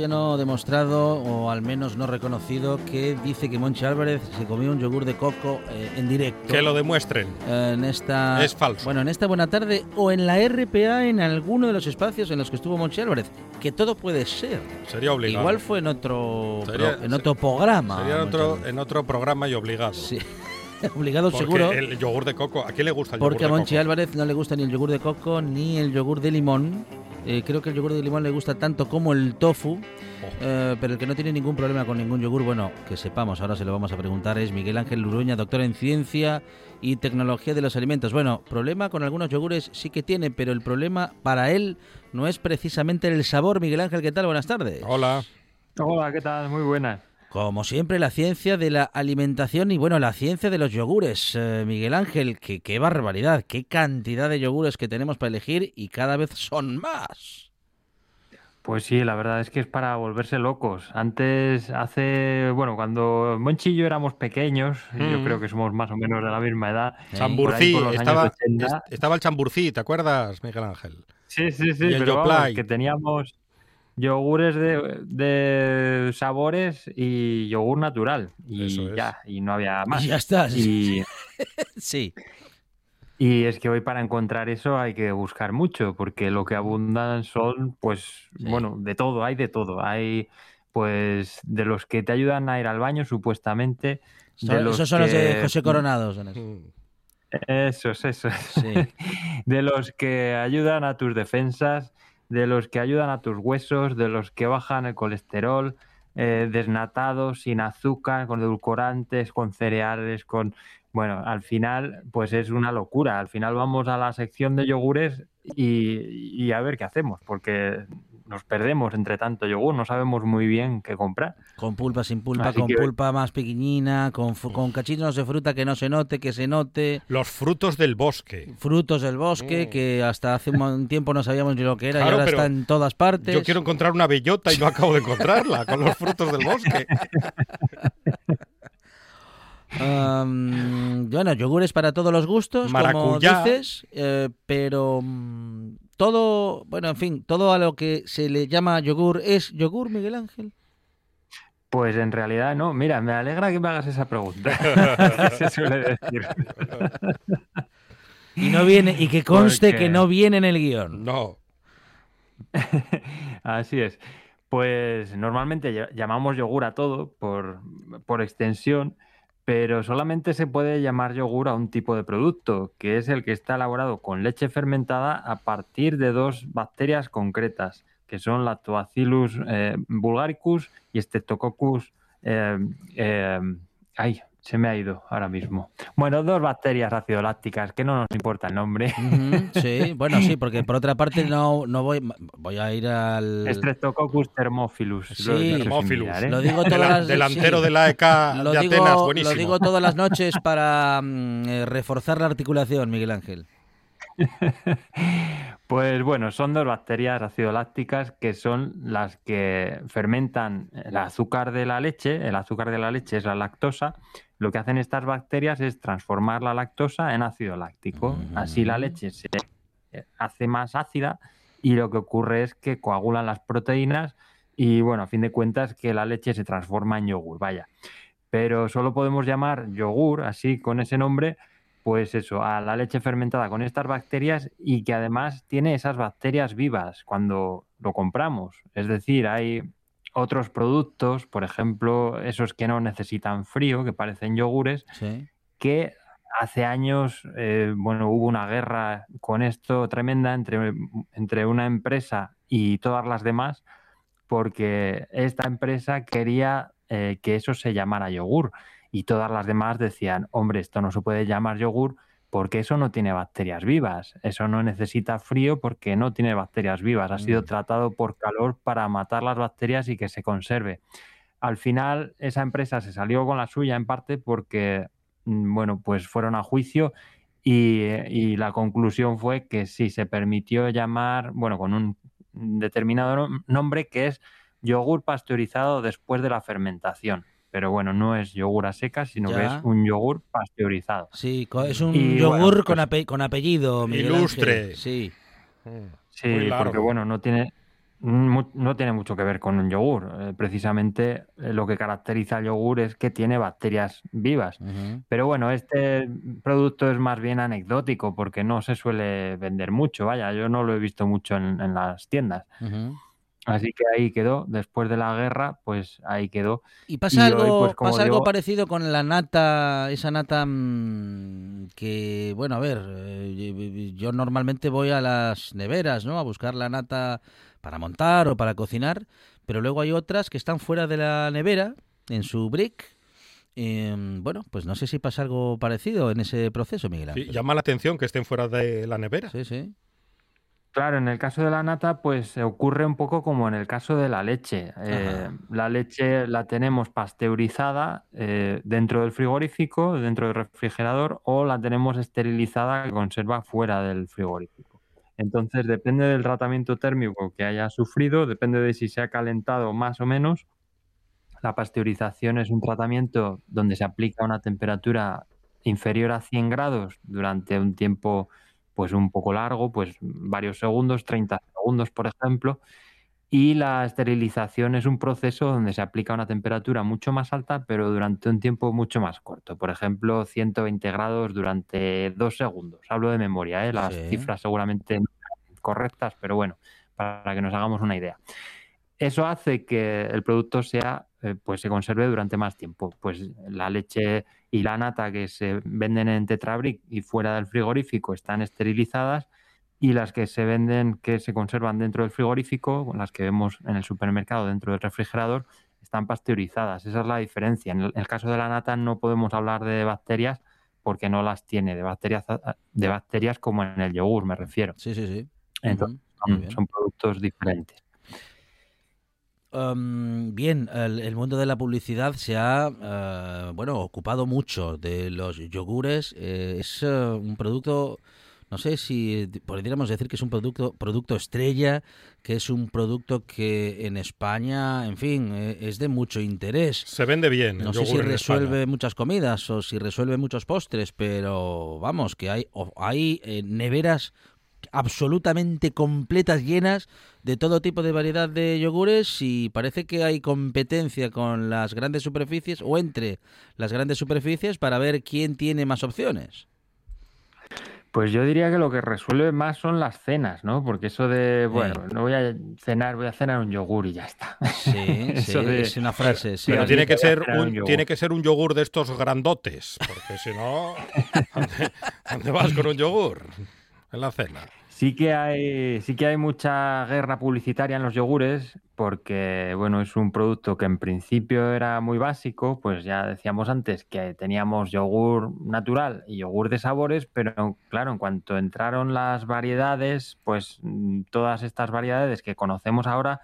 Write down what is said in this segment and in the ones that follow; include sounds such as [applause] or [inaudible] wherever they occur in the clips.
Todavía no demostrado o al menos no reconocido que dice que Monchi Álvarez se comió un yogur de coco eh, en directo. Que lo demuestren. Eh, en esta Es falso. Bueno, en esta buena tarde o en la RPA en alguno de los espacios en los que estuvo Monchi Álvarez, que todo puede ser. Sería obligado. Igual fue en otro Sería- pro- en otro programa. Sería en Monchi otro, en otro programa y obligado. Sí. [laughs] Obligado Porque seguro. el yogur de coco, ¿a quién le gusta el Porque a yogur de Monchi coco? Álvarez no le gusta ni el yogur de coco ni el yogur de limón. Eh, creo que el yogur de limón le gusta tanto como el tofu. Oh. Eh, pero el que no tiene ningún problema con ningún yogur, bueno, que sepamos, ahora se lo vamos a preguntar, es Miguel Ángel Luruña, doctor en ciencia y tecnología de los alimentos. Bueno, problema con algunos yogures sí que tiene, pero el problema para él no es precisamente el sabor. Miguel Ángel, ¿qué tal? Buenas tardes. Hola. Hola, ¿qué tal? Muy buenas. Como siempre, la ciencia de la alimentación y, bueno, la ciencia de los yogures. Eh, Miguel Ángel, que, qué barbaridad, qué cantidad de yogures que tenemos para elegir y cada vez son más. Pues sí, la verdad es que es para volverse locos. Antes, hace, bueno, cuando Monchi y yo éramos pequeños, yo Mm. creo que somos más o menos de la misma edad. Chamburcí, por por estaba, años 80. est- estaba el chamburcí, ¿te acuerdas, Miguel Ángel? Sí, sí, sí, y el pero vamos, que teníamos yogures de, de sabores y yogur natural. Y Eso es. ya, y no había más. Y ya está. Y, [laughs] Sí. y es que hoy para encontrar eso hay que buscar mucho, porque lo que abundan son, pues, Sí. bueno, de todo, hay de todo. Hay, pues, de los que te ayudan a ir al baño, supuestamente. de Son- los esos son los de José Coronados. son esos. Mm. Esos, esos. Sí. [laughs] De los que ayudan a tus defensas, de los que ayudan a tus huesos, de los que bajan el colesterol, eh, desnatados, sin azúcar, con edulcorantes, con cereales, con... Bueno, al final, pues es una locura. Al final vamos a la sección de yogures y, y a ver qué hacemos, porque nos perdemos entre tanto yogur, no sabemos muy bien qué comprar. Con pulpa, sin pulpa, Así con que- pulpa más pequeñina, con, con cachitos de fruta que no se note, que se note. Los frutos del bosque. Frutos del bosque, Mm. que hasta hace un tiempo no sabíamos ni lo que era y ahora está en todas partes. Yo quiero encontrar una bellota y no acabo de encontrarla con los frutos del bosque. [laughs] Am, bueno, yogures para todos los gustos, Maracuyá. como dices, eh, pero mm, todo, bueno, en fin, todo a lo que se le llama yogur es yogur, Miguel Ángel. Pues en realidad no. Mira, me alegra que me hagas esa pregunta. [laughs] [laughs] se suele decir. Y no viene y que conste Porque- que no viene en el guion. No. [laughs] Así es. Pues normalmente ll- llamamos yogur a todo por, por extensión, pero solamente se puede llamar yogur a un tipo de producto, que es el que está elaborado con leche fermentada a partir de dos bacterias concretas, que son Lactobacillus eh, bulgaricus y Streptococcus. eh, eh, ay, se me ha ido ahora mismo. Bueno, dos bacterias acidolácticas, que no nos importa el nombre. Sí, [laughs] bueno, sí, porque por otra parte no, no voy, voy a ir al... Streptococcus thermophilus. Sí. Thermophilus. mirar, ¿eh? Lo digo todas las [laughs] delantero sí. de la EK Lo de digo, Atenas, lo digo todas las noches para mm, eh, reforzar la articulación, Miguel Ángel. [laughs] Pues bueno, son dos bacterias acidolácticas que son las que fermentan el azúcar de la leche. El azúcar de la leche es la lactosa. Lo que hacen estas bacterias es transformar la lactosa en ácido láctico. Así la leche se hace más ácida y lo que ocurre es que coagulan las proteínas y bueno, a fin de cuentas que la leche se transforma en yogur, vaya. pero solo podemos llamar yogur, así con ese nombre, pues eso, a la leche fermentada con estas bacterias y que además tiene esas bacterias vivas cuando lo compramos. Es decir, hay otros productos, por ejemplo, esos que no necesitan frío, que parecen yogures, que hace años, eh, bueno, hubo una guerra con esto tremenda entre, entre una empresa y todas las demás, porque esta empresa quería eh, que eso se llamara yogur y todas las demás decían, hombre, esto no se puede llamar yogur porque eso no tiene bacterias vivas, eso no necesita frío porque no tiene bacterias vivas, ha sido mm. tratado por calor para matar las bacterias y que se conserve. Al final esa empresa se salió con la suya en parte porque, mm, bueno, pues fueron a juicio y, y la conclusión fue que sí se permitió llamar, bueno, con un determinado nombre que es yogur pasteurizado después de la fermentación pero bueno, no es yogur a seca, sino que es un yogur pasteurizado. Sí, es un yogur con, pues con, apellido. ilustre. Sí. Sí, porque bueno, no tiene, no tiene mucho que ver con un yogur. Eh, precisamente eh, lo que caracteriza al yogur es que tiene bacterias vivas. Pero bueno, este producto es más bien anecdótico porque no se suele vender mucho. Vaya, yo no lo he visto mucho en, las tiendas. Así que ahí quedó, después de la guerra, pues ahí quedó. ¿Y pasa algo, pues, pasa algo parecido con la nata, esa nata mm, que, bueno, a ver, eh, yo normalmente voy a las neveras, ¿no? A buscar la nata para montar o para cocinar, pero luego hay otras que están fuera de la nevera, en su brick, em, bueno, pues no sé si pasa algo parecido en ese proceso, Miguel. Sí, llama la atención que estén fuera de la nevera. Sí, sí. Claro, en el caso de la nata, pues ocurre un poco como en el caso de la leche. Eh, la leche la tenemos pasteurizada eh, dentro del frigorífico, dentro del refrigerador, o la tenemos esterilizada que conserva fuera del frigorífico. Entonces, depende del tratamiento térmico que haya sufrido, depende de si se ha calentado más o menos. La pasteurización es un tratamiento donde se aplica una temperatura inferior a 100 grados durante un tiempo pues un poco largo, pues varios segundos, 30 segundos, por ejemplo. Y la esterilización es un proceso donde se aplica una temperatura mucho más alta, pero durante un tiempo mucho más corto. Por ejemplo, 120 grados durante dos segundos. Hablo de memoria, ¿eh? las cifras seguramente no correctas, pero bueno, para que nos hagamos una idea. Eso hace que el producto sea, eh, pues se conserve durante más tiempo. Pues la leche y la nata que se venden en Tetrabric y fuera del frigorífico están esterilizadas y las que se venden que se conservan dentro del frigorífico, las que vemos en el supermercado dentro del refrigerador, están pasteurizadas. Esa es la diferencia. En el, caso de la nata no podemos hablar de bacterias porque no las tiene, de bacterias, de bacterias como en el yogur, me refiero. Sí, sí, sí. Entonces, son productos diferentes bien, el, mundo de la publicidad se ha eh, bueno ocupado mucho de los yogures. Eh, es eh, un producto, no sé si podríamos decir que es un producto producto estrella, que es un producto que en España, en fin, es de mucho interés. Se vende bien. No sé si resuelve muchas comidas o si resuelve muchos postres, pero vamos, que hay hay neveras absolutamente completas, llenas de todo tipo de variedad de yogures y parece que hay competencia con las grandes superficies o entre las grandes superficies para ver quién tiene más opciones. Pues yo diría que lo que resuelve más son las cenas, ¿no? Porque eso de, bueno, no voy a cenar, voy a cenar un yogur y ya está. Sí, [laughs] es una frase. Sí. Pero tiene que, ser un, tiene que ser un yogur de estos grandotes, porque si no, [laughs] dónde vas con un yogur? en la cena. Sí que hay, sí que hay mucha guerra publicitaria en los yogures, porque bueno, es un producto que en principio era muy básico, pues ya decíamos antes que teníamos yogur natural y yogur de sabores, pero claro, en cuanto entraron las variedades, pues mm, todas estas variedades que conocemos ahora,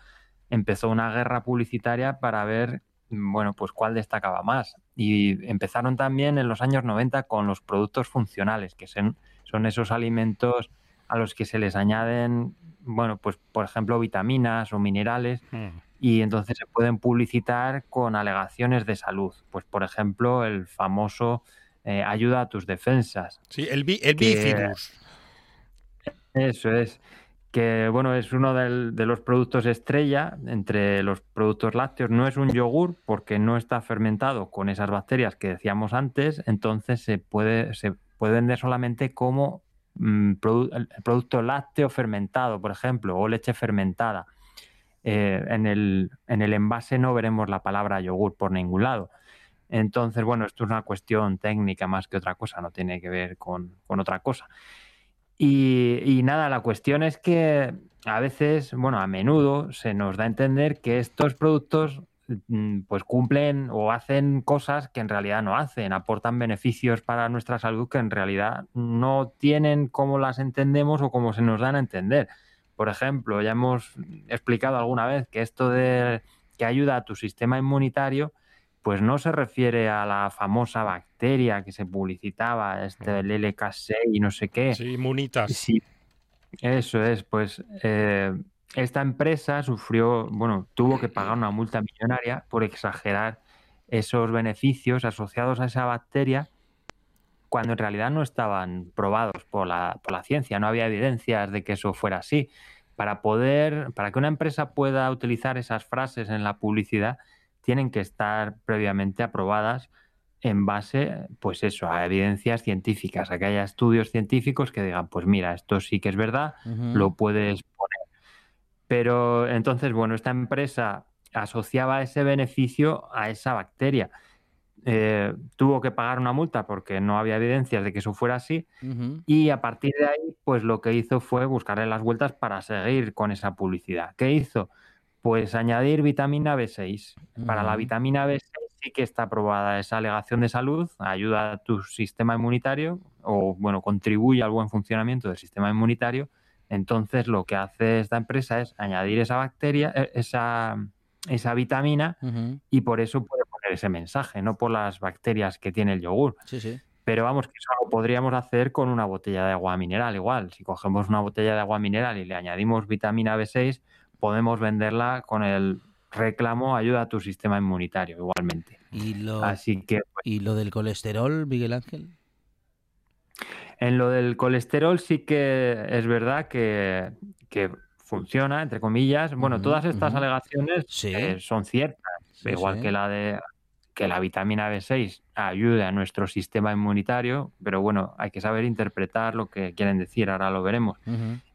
empezó una guerra publicitaria para ver mm, bueno, pues cuál destacaba más. Y empezaron también en los años 90 con los productos funcionales, que son son esos alimentos a los que se les añaden, bueno, pues por ejemplo vitaminas o minerales mm. y entonces se pueden publicitar con alegaciones de salud. Pues por ejemplo el famoso eh, ayuda a tus defensas. Sí, el, el bifidus. Eso es que bueno, es uno de los productos estrella entre los productos lácteos. No es un yogur porque no está fermentado con esas bacterias que decíamos antes, entonces se puede, se puede vender solamente como mm, producto lácteo fermentado, por ejemplo, o leche fermentada. Eh, en, el, en el envase no veremos la palabra yogur por ningún lado. Entonces, bueno, esto es una cuestión técnica más que otra cosa, no tiene que ver con, con otra cosa. Y, nada, la cuestión es que a veces, bueno, a menudo se nos da a entender que estos productos pues cumplen o hacen cosas que en realidad no hacen, aportan beneficios para nuestra salud que en realidad no tienen como las entendemos o como se nos dan a entender. Por ejemplo, ya hemos explicado alguna vez que esto de que ayuda a tu sistema inmunitario pues no se refiere a la famosa bacteria que se publicitaba, este el LK6 y no sé qué. Sí, inmunitas. Sí, eso es, pues eh, esta empresa sufrió, bueno, tuvo que pagar [clears throat] una multa millonaria por exagerar esos beneficios asociados a esa bacteria cuando en realidad no estaban probados por la, por la ciencia, no había evidencias de que eso fuera así. Para poder, para que una empresa pueda utilizar esas frases en la publicidad, tienen que estar previamente aprobadas en base, pues eso, a evidencias científicas, a que haya estudios científicos que digan, pues mira, esto sí que es verdad, lo puedes poner. Pero entonces, bueno, esta empresa asociaba ese beneficio a esa bacteria. Eh, tuvo que pagar una multa porque no había evidencias de que eso fuera así y a partir de ahí, pues lo que hizo fue buscarle las vueltas para seguir con esa publicidad. ¿Qué hizo? Pues añadir vitamina B6. Para la vitamina B6 sí que está aprobada esa alegación de salud, ayuda a tu sistema inmunitario o, bueno, contribuye al buen funcionamiento del sistema inmunitario. Entonces, lo que hace esta empresa es añadir esa bacteria, e, esa, esa vitamina, y por eso puede poner ese mensaje, no por las bacterias que tiene el yogur. Sí, sí. Pero vamos, que eso lo podríamos hacer con una botella de agua mineral igual. Si cogemos una botella de agua mineral y le añadimos vitamina B6, podemos venderla con el reclamo ayuda a tu sistema inmunitario igualmente. ¿Y lo, Así que, pues ¿y lo del colesterol, Miguel Ángel? En lo del colesterol sí que es verdad que, funciona, entre comillas. Bueno, todas estas alegaciones eh, son ciertas, igual que la de que la vitamina B6 ayude a nuestro sistema inmunitario, pero bueno, hay que saber interpretar lo que quieren decir, ahora lo veremos.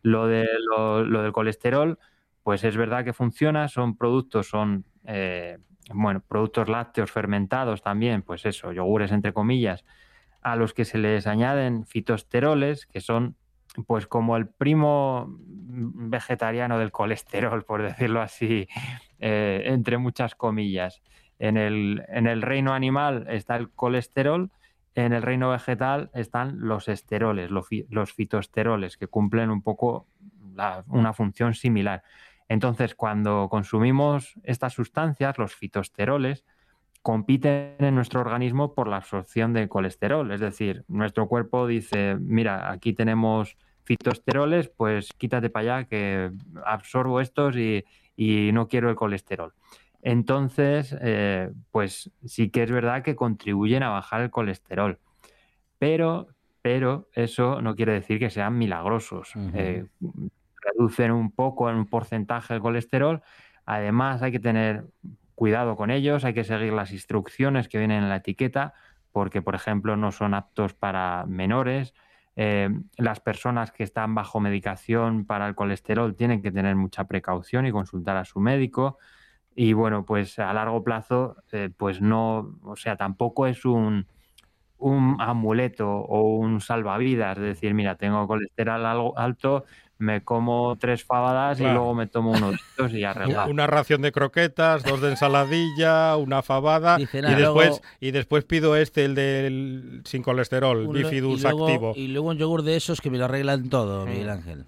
lo, de, lo del colesterol, pues es verdad que funciona, son productos, son eh, bueno, productos lácteos fermentados también, pues eso, yogures entre comillas, a los que se les añaden fitosteroles, que son pues como el primo vegetariano del colesterol, por decirlo así, [laughs] eh, entre muchas comillas. En el, en el reino animal está el colesterol, en el reino vegetal están los esteroles, los, fitosteroles, que cumplen un poco una función similar. Entonces, cuando consumimos estas sustancias, los fitosteroles, compiten en nuestro organismo por la absorción de colesterol. Es decir, nuestro cuerpo dice, mira, aquí tenemos fitosteroles, pues quítate para allá que absorbo estos y, no quiero el colesterol. Entonces, eh, pues sí que es verdad que contribuyen a bajar el colesterol. Pero, pero eso no quiere decir que sean milagrosos reducen un poco en un porcentaje el colesterol. Además, hay que tener cuidado con ellos, hay que seguir las instrucciones que vienen en la etiqueta, porque, por ejemplo, no son aptos para menores. Eh, las personas que están bajo medicación para el colesterol tienen que tener mucha precaución y consultar a su médico. Y bueno, pues a largo plazo, eh, pues no, o sea, tampoco es un, un amuleto o un salvavidas, es decir, mira, tengo colesterol alto, me como tres fabadas y luego me tomo unos y arreglado. [laughs] Una ración de croquetas, dos de ensaladilla, una fabada y después y después pido este el del sin colesterol, bifidus activo. Y luego un yogur de esos que me lo arreglan todo, Miguel Ángel.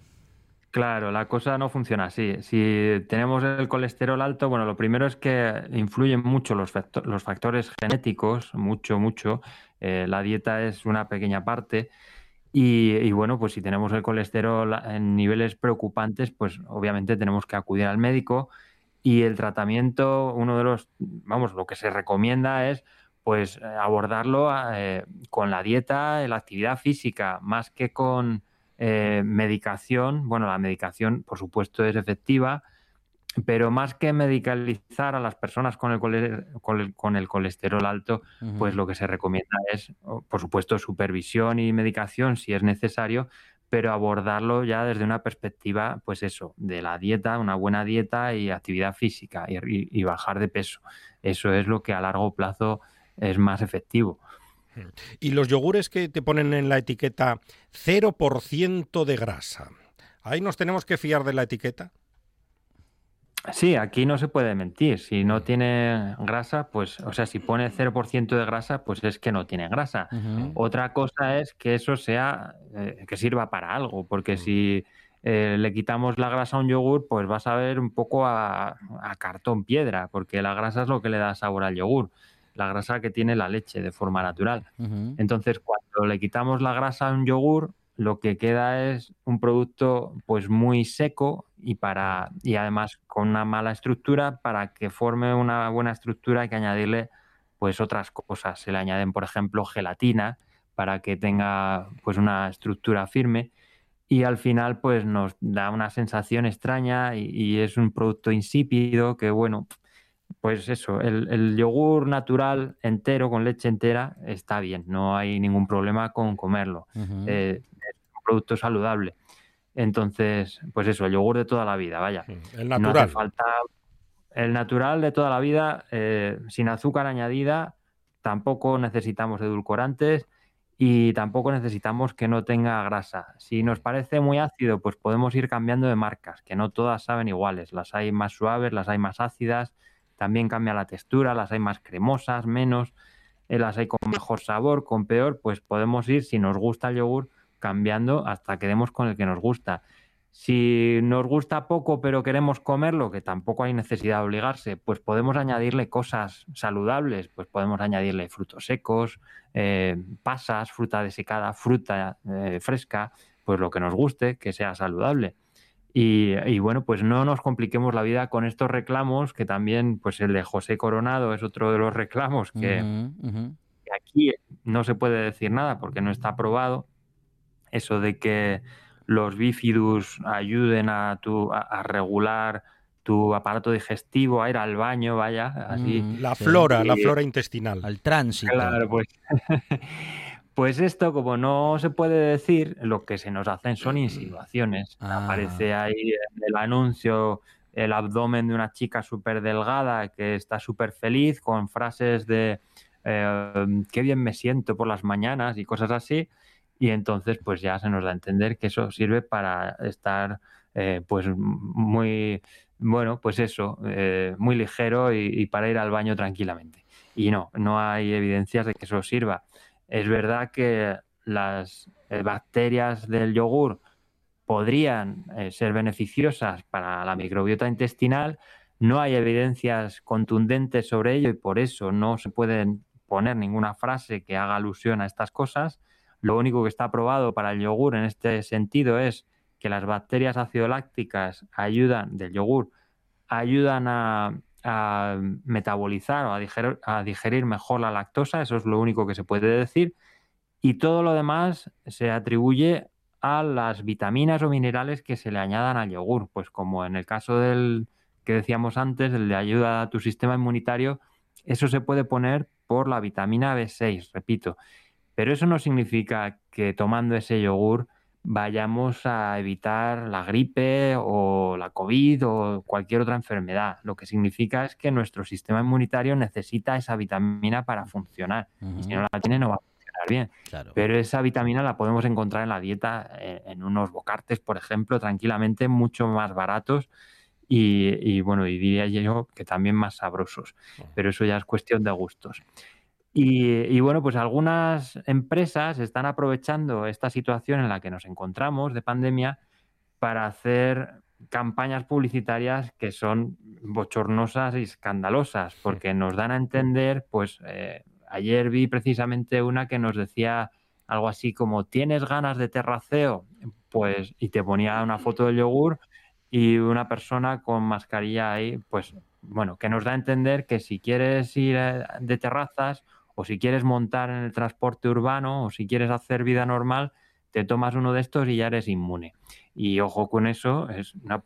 Claro, la cosa no funciona así. Si tenemos el colesterol alto, bueno, lo primero es que influyen mucho los, los factores genéticos, mucho, mucho. Eh, la dieta es una pequeña parte y, bueno, pues si tenemos el colesterol en niveles preocupantes, pues obviamente tenemos que acudir al médico y el tratamiento, uno de los, vamos, lo que se recomienda es pues abordarlo eh, con la dieta, la actividad física, más que con eh, medicación, bueno, la medicación por supuesto es efectiva, pero más que medicalizar a las personas con el, con el, colesterol alto, pues lo que se recomienda es, por supuesto, supervisión y medicación si es necesario, pero abordarlo ya desde una perspectiva, pues eso, de la dieta, una buena dieta y actividad física y, bajar de peso. Eso es lo que a largo plazo es más efectivo. Y los yogures que te ponen en la etiqueta 0% de grasa, ¿ahí nos tenemos que fiar de la etiqueta? Sí, aquí no se puede mentir. Si no tiene grasa, pues, o sea, si pone 0% de grasa, pues es que no tiene grasa. Otra cosa es que eso sea, eh, que sirva para algo, porque si eh, le quitamos la grasa a un yogur, pues vas a ver un poco a, cartón piedra, porque la grasa es lo que le da sabor al yogur, la grasa que tiene la leche de forma natural. Entonces, cuando le quitamos la grasa a un yogur, lo que queda es un producto pues muy seco y para y además con una mala estructura para que forme una buena estructura hay que añadirle pues otras cosas. Se le añaden por ejemplo gelatina para que tenga pues una estructura firme y al final pues nos da una sensación extraña y, es un producto insípido que bueno pues eso, el, yogur natural entero con leche entera está bien, no hay ningún problema con comerlo producto saludable. Entonces, pues eso, el yogur de toda la vida, vaya. el natural. No hace falta el natural de toda la vida, eh, sin azúcar añadida, tampoco necesitamos edulcorantes y tampoco necesitamos que no tenga grasa. Si nos parece muy ácido, pues podemos ir cambiando de marcas, que no todas saben iguales. Las hay más suaves, las hay más ácidas, también cambia la textura, las hay más cremosas, menos, eh, las hay con mejor sabor, con peor, pues podemos ir, si nos gusta el yogur, cambiando hasta que demos con el que nos gusta. Si nos gusta poco pero queremos comerlo, que tampoco hay necesidad de obligarse, pues podemos añadirle cosas saludables, pues podemos añadirle frutos secos, eh, pasas, fruta desecada, fruta eh, fresca, pues lo que nos guste, que sea saludable. Y, bueno, pues no nos compliquemos la vida con estos reclamos, que también, pues el de José Coronado es otro de los reclamos que, que aquí no se puede decir nada porque no está aprobado, eso de que los bífidus ayuden a, tu, a, regular tu aparato digestivo, a ir al baño, vaya, así. Mm, la flora, la flora intestinal. Al tránsito. Claro, pues. [laughs] pues esto, como no se puede decir, lo que se nos hacen son insinuaciones. Ah. Aparece ahí el anuncio el abdomen de una chica súper delgada que está súper feliz con frases de eh, qué bien me siento por las mañanas y cosas así y entonces pues ya se nos da a entender que eso sirve para estar eh, pues muy, bueno, pues eso, eh, muy ligero y, para ir al baño tranquilamente. Y no, no hay evidencias de que eso sirva. Es verdad que las eh, bacterias del yogur podrían ser beneficiosas para la microbiota intestinal, no hay evidencias contundentes sobre ello y por eso no se pueden poner ninguna frase que haga alusión a estas cosas lo único que está aprobado para el yogur en este sentido es que las bacterias ácido-lácticas ayudan del yogur, ayudan a, metabolizar o a digerir, a digerir mejor la lactosa, eso es lo único que se puede decir, y todo lo demás se atribuye a las vitaminas o minerales que se le añadan al yogur, pues como en el caso del que decíamos antes, el de ayuda a tu sistema inmunitario, eso se puede poner por la vitamina B6, repito. Pero eso no significa que tomando ese yogur vayamos a evitar la gripe o la COVID o cualquier otra enfermedad. Lo que significa es que nuestro sistema inmunitario necesita esa vitamina para funcionar. Y si no la tiene, no va a funcionar bien. Pero esa vitamina la podemos encontrar en la dieta, eh, en unos bocartes, por ejemplo, tranquilamente, mucho más baratos. Y, y bueno, y diría yo que también más sabrosos. Pero eso ya es cuestión de gustos. Y, bueno, pues algunas empresas están aprovechando esta situación en la que nos encontramos de pandemia para hacer campañas publicitarias que son bochornosas y escandalosas, porque nos dan a entender, pues eh, ayer vi precisamente una que nos decía algo así como, ¿tienes ganas de terraceo? Pues, y te ponía una foto del yogur y una persona con mascarilla ahí, pues, bueno, que nos da a entender que si quieres ir eh, de terrazas o si quieres montar en el transporte urbano o si quieres hacer vida normal, te tomas uno de estos y ya eres inmune. Y ojo con eso, es una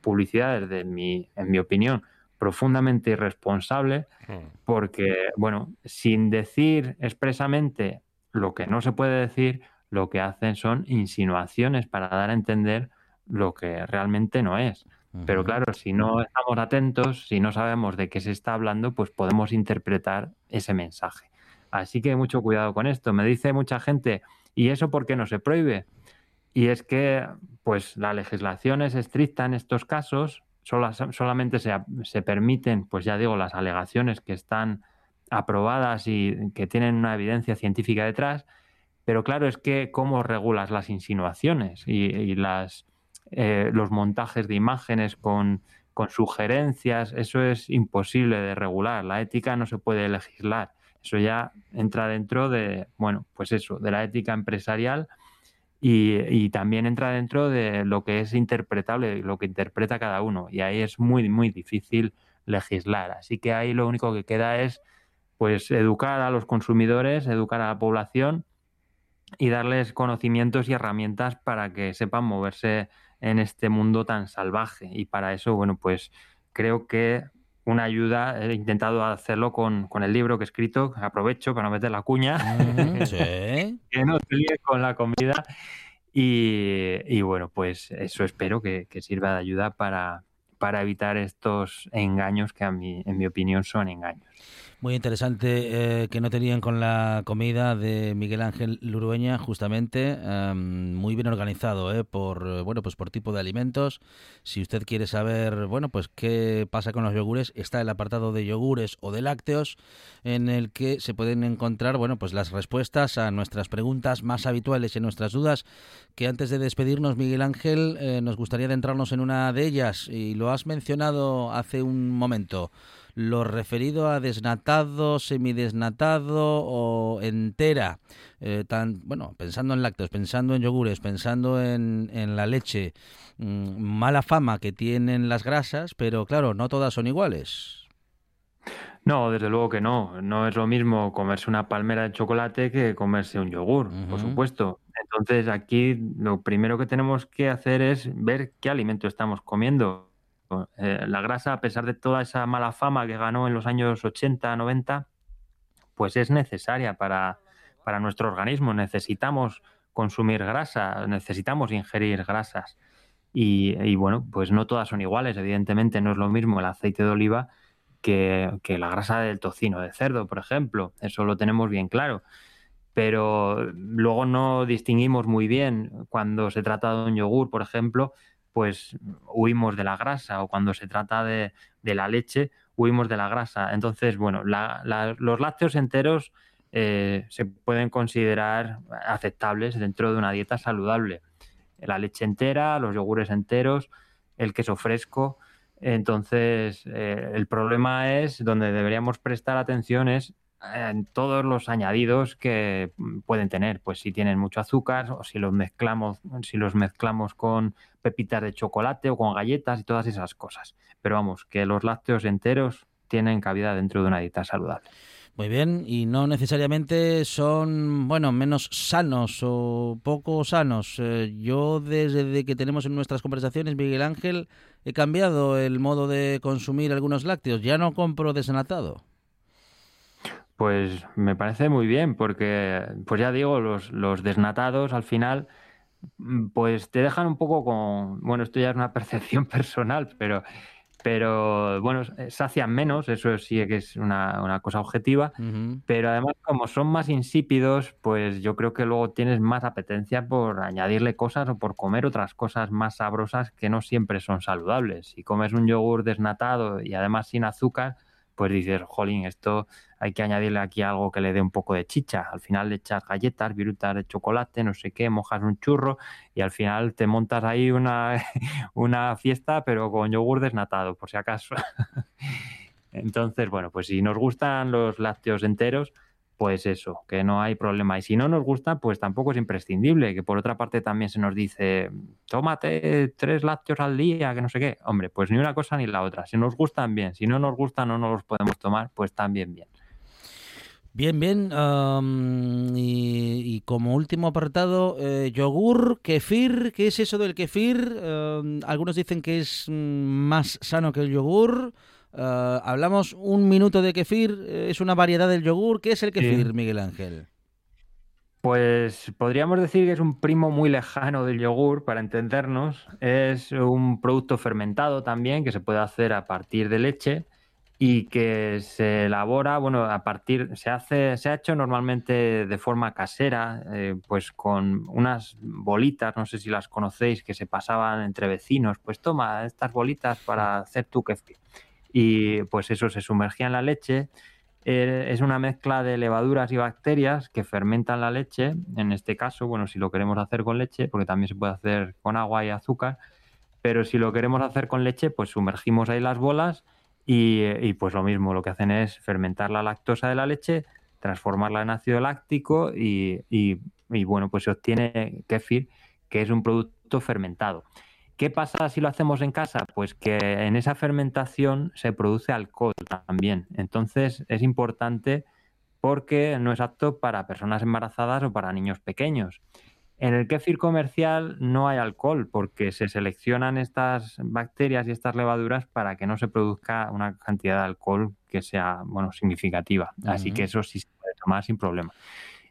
publicidad desde mi, en mi opinión, profundamente irresponsable, hmm. porque, bueno, sin decir expresamente lo que no se puede decir, lo que hacen son insinuaciones para dar a entender lo que realmente no es. Pero claro, si no estamos atentos, si no sabemos de qué se está hablando, pues podemos interpretar ese mensaje. Así que mucho cuidado con esto. Me dice mucha gente, ¿y eso por qué no se prohíbe? Y es que pues la legislación es estricta en estos casos, solamente se, se permiten, pues ya digo, las alegaciones que están aprobadas y que tienen una evidencia científica detrás, pero claro, es que cómo regulas las insinuaciones y, las, eh, los montajes de imágenes con, con sugerencias, eso es imposible de regular. La ética no se puede legislar. Eso ya entra dentro de, bueno, pues eso, de la ética empresarial y, también entra dentro de lo que es interpretable, lo que interpreta cada uno. Y ahí es muy, muy difícil legislar. Así que ahí lo único que queda es, pues, educar a los consumidores, educar a la población y darles conocimientos y herramientas para que sepan moverse en este mundo tan salvaje. Y para eso, bueno, pues creo que una ayuda, he intentado hacerlo con, el libro que he escrito, aprovecho para no meter la cuña, [laughs] que no te líes con la comida. Y, bueno, pues eso espero que, sirva de ayuda para, para evitar estos engaños que a mí, en mi opinión son engaños. Muy interesante eh, que no tenían con la comida de Miguel Ángel Lurueña, justamente, em, muy bien organizado, eh, por bueno, pues por tipo de alimentos. Si usted quiere saber, bueno, pues qué pasa con los yogures, está el apartado de yogures o de lácteos, en el que se pueden encontrar, bueno, pues las respuestas a nuestras preguntas más habituales y nuestras dudas. Que antes de despedirnos, Miguel Ángel, eh, nos gustaría adentrarnos en una de ellas y lo has mencionado hace un momento lo referido a desnatado, semidesnatado o entera, eh, tan, bueno, pensando en lácteos, pensando en yogures, pensando en, en la leche, mm, mala fama que tienen las grasas, pero claro, no todas son iguales. No, desde luego que no. No es lo mismo comerse una palmera de chocolate que comerse un yogur, por supuesto. Entonces aquí lo primero que tenemos que hacer es ver qué alimento estamos comiendo. Eh, la grasa, a pesar de toda esa mala fama que ganó en los años 80, 90, pues es necesaria para, nuestro organismo. Necesitamos consumir grasa, necesitamos ingerir grasas. Y, bueno, pues no todas son iguales. Evidentemente no es lo mismo el aceite de oliva que, que, la grasa del tocino de cerdo, por ejemplo. Eso lo tenemos bien claro. Pero luego no distinguimos muy bien cuando se trata de un yogur, por ejemplo, pues huimos de la grasa o cuando se trata de, la leche, huimos de la grasa. Entonces, bueno, los lácteos enteros eh, se pueden considerar aceptables dentro de una dieta saludable. La leche entera, los yogures enteros, el queso fresco. Entonces, eh, el problema es donde deberíamos prestar atención es en todos los añadidos que pueden tener, pues si tienen mucho azúcar o si los mezclamos, si los mezclamos con pepitas de chocolate o con galletas y todas esas cosas. Pero vamos, que los lácteos enteros tienen cabida dentro de una dieta saludable. Muy bien, y no necesariamente son, bueno, menos sanos o poco sanos. Eh, yo desde que tenemos en nuestras conversaciones, Miguel Ángel, he cambiado el modo de consumir algunos lácteos. Ya no compro desenatado. Pues me parece muy bien, porque, pues ya digo, los, los desnatados al final, mm, pues te dejan un poco con, bueno, esto ya es una [laughs] percepción personal, pero, pero bueno, sacian menos, eso sí que es una, cosa objetiva, pero además como son más insípidos, pues yo creo que luego tienes más apetencia por añadirle cosas o por comer otras cosas más sabrosas que no siempre son saludables. Si comes un yogur desnatado y además sin azúcar, pues dices, jolín, esto hay que añadirle aquí algo que le dé un poco de chicha. Al final le echas galletas, virutas de chocolate, no sé qué, mojas un churro y al final te montas ahí una, [laughs] una fiesta, pero con yogur desnatado, por si acaso. [laughs] Entonces, bueno, pues si nos gustan los lácteos enteros, pues eso, que no hay problema. Y si no nos gusta, pues tampoco es imprescindible, que por otra parte también se nos dice, tómate tres lácteos al día, que no sé qué. Hombre, pues ni una cosa ni la otra. Si nos gustan bien, si no nos gustan o no los podemos tomar, pues también bien. Bien, bien. y, como último apartado, eh, yogur, kefir. ¿Qué es eso del kefir? algunos dicen que es mm, más sano que el yogur. Eh, hablamos un minuto de kefir. Es una variedad del yogur. ¿Qué es el kefir, Miguel Ángel? Pues podríamos decir que es un primo muy lejano del yogur, para entendernos. Es un producto fermentado también que se puede hacer a partir de leche y que se elabora, bueno, a partir, se hace, se ha hecho normalmente de forma casera, eh, pues con unas bolitas, no sé si las conocéis, que se pasaban entre vecinos, pues toma estas bolitas para hacer tu kefir. Y pues eso se sumergía en la leche. Eh, es una mezcla de levaduras y bacterias que fermentan la leche, en este caso, bueno, si lo queremos hacer con leche, porque también se puede hacer con agua y azúcar, pero si lo queremos hacer con leche, pues sumergimos ahí las bolas y, pues lo mismo, lo que hacen es fermentar la lactosa de la leche, transformarla en ácido láctico y, y bueno, pues se obtiene kefir, que es un producto fermentado. ¿Qué pasa si lo hacemos en casa? Pues que en esa fermentación se produce alcohol también. Entonces es importante porque no es apto para personas embarazadas o para niños pequeños. En el kéfir comercial no hay alcohol porque se seleccionan estas bacterias y estas levaduras para que no se produzca una cantidad de alcohol que sea bueno, significativa. Así que eso sí se puede tomar sin problema.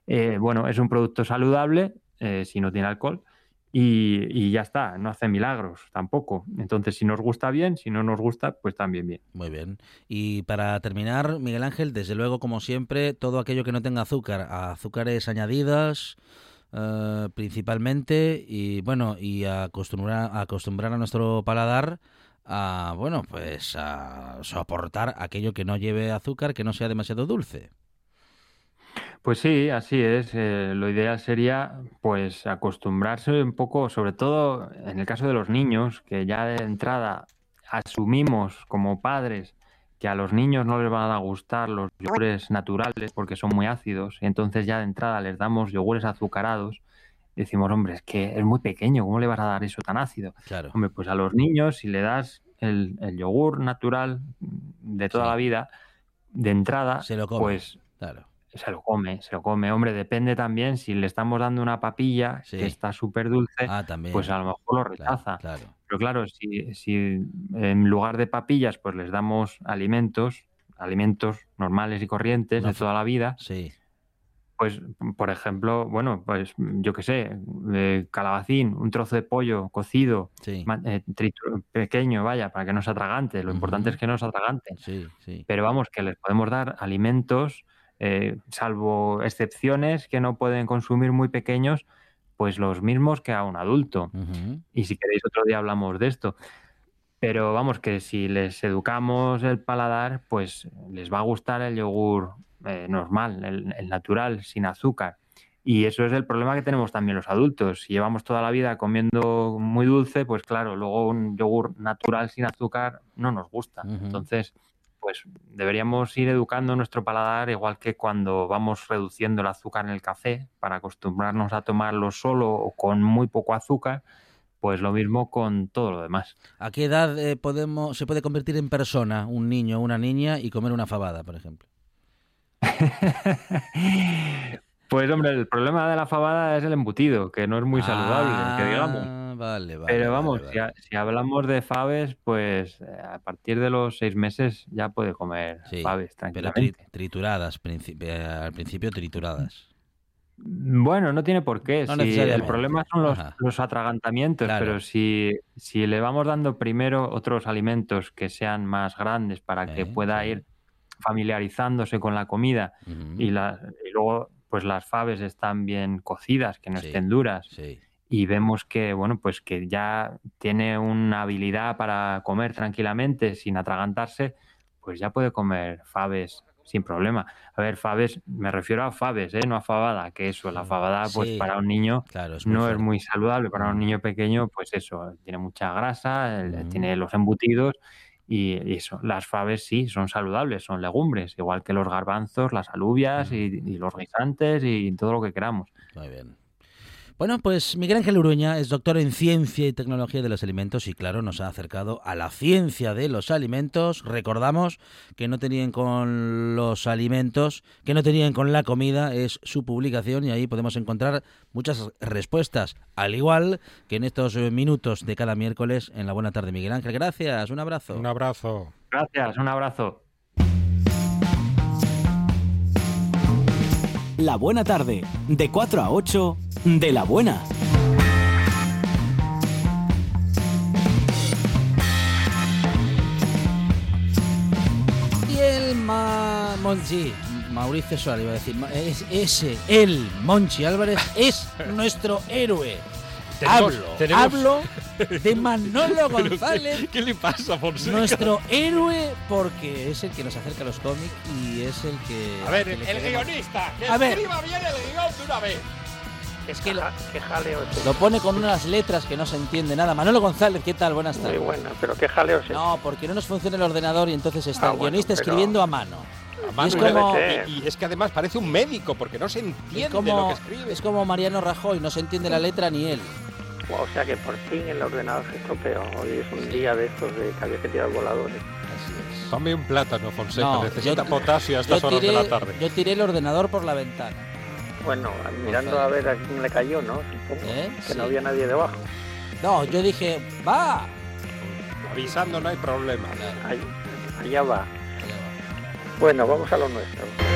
Eh, bueno, es un producto saludable eh, si no tiene alcohol y, y, ya está, no hace milagros tampoco. Entonces, si nos gusta bien, si no nos gusta, pues también bien. Muy bien. Y para terminar, Miguel Ángel, desde luego, como siempre, todo aquello que no tenga azúcar, azúcares añadidas, eh, principalmente y bueno y acostumbrar acostumbrar a nuestro paladar a bueno pues a soportar aquello que no lleve azúcar que no sea demasiado dulce pues sí, así es. Eh, lo ideal sería, pues, acostumbrarse un poco, sobre todo en el caso de los niños, que ya de entrada asumimos como padres que a los niños no les van a gustar los yogures naturales porque son muy ácidos, y entonces ya de entrada les damos yogures azucarados, decimos, hombre, es que es muy pequeño, ¿cómo le vas a dar eso tan ácido? Claro. Hombre, pues a los niños, si le das el, yogur natural de toda la vida, de entrada, Se lo pues claro. Se lo come, se lo come. Hombre, depende también, si le estamos dando una papilla que está súper dulce, ah, pues a lo mejor lo rechaza. claro. Pero claro, si, si en lugar de papillas, pues les damos alimentos, alimentos normales y corrientes de toda la vida, sí. pues, por ejemplo, bueno, pues yo qué sé, eh, calabacín, un trozo de pollo cocido, sí. eh, pequeño, vaya, para que no se atragante. Lo importante es que no se atragante. Sí, sí. Pero vamos, que les podemos dar alimentos, eh, salvo excepciones que no pueden consumir muy pequeños, pues los mismos que a un adulto. Y si queréis otro día hablamos de esto. Pero vamos, que si les educamos el paladar, pues les va a gustar el yogur eh, normal, el, natural, sin azúcar. Y eso es el problema que tenemos también los adultos. Si llevamos toda la vida comiendo muy dulce, pues claro, luego un yogur natural sin azúcar no nos gusta. Entonces, pues deberíamos ir educando nuestro paladar igual que cuando vamos reduciendo el azúcar en el café para acostumbrarnos a tomarlo solo o con muy poco azúcar, pues lo mismo con todo lo demás. ¿A qué edad eh, podemos se puede convertir en persona un niño o una niña y comer una fabada, por ejemplo? [laughs] pues hombre, el problema de la fabada es el embutido, que no es muy saludable, que digamos. Vale, vale. Pero vamos, Si, hablamos de faves, pues eh, a partir de los seis meses ya puede comer faves tranquilamente. Pero trituradas, eh, al principio trituradas. Bueno, no tiene por qué. si el problema son los, atragantamientos, pero si, si le vamos dando primero otros alimentos que sean más grandes para que pueda ir familiarizándose con la comida y, la, y luego pues las faves están bien cocidas, que no estén duras. Sí y vemos que, bueno, pues que ya tiene una habilidad para comer tranquilamente sin atragantarse, pues ya puede comer faves sin problema. A ver, faves, me refiero a faves, ¿eh? no a fabada, que eso, la fabada, pues para un niño no es muy saludable, para un niño pequeño, pues eso, tiene mucha grasa, tiene los embutidos y, eso. Las faves sí, son saludables, son legumbres, igual que los garbanzos, las alubias y, y los guisantes y todo lo que queramos. Muy bien. Bueno, pues Miguel Ángel Uruña es doctor en Ciencia y Tecnología de los Alimentos y claro, nos ha acercado a la ciencia de los alimentos. Recordamos que no tenían con los alimentos, que no tenían con la comida, es su publicación y ahí podemos encontrar muchas respuestas, al igual que en estos minutos de cada miércoles en la Buena Tarde Miguel Ángel. Gracias, un abrazo. Un abrazo. Gracias, un abrazo. La Buena Tarde, de 4 a 8, de la Buena. Y el ma Monchi, Mauricio Suárez iba a decir, es ese, el Monchi Álvarez, es [laughs] nuestro héroe. hablo, hablo [laughs] de Manolo González. ¿Qué le pasa, Fonseca? Nuestro héroe, porque es el que nos acerca a los cómics y es el que. A ver, el, guionista, que a escriba bien el guion de una vez. Es que lo, jaleo lo pone con unas letras que no se entiende nada. Manolo González, ¿qué tal? Buenas tardes. Muy buena, pero qué jaleo es No, porque no nos funciona el ordenador y entonces está ah, el guionista escribiendo a mano. y, es como, y, es que además parece un médico porque no se entiende lo que escribe. Es como Mariano Rajoy, no se entiende la letra ni él. O sea que por fin el ordenador se estropeó. Hoy es un día de estos de que había que tirar voladores. Así es. Tome un plátano, Fonseca. Necesita potasio a estas horas de la tarde. Yo tiré el ordenador por la ventana. Bueno, mirando a ver a quién le cayó, ¿no? ¿Eh? Que no había nadie debajo. No, yo dije, va. Avisando no hay problema. allá va. Bueno, vamos a lo nuestro.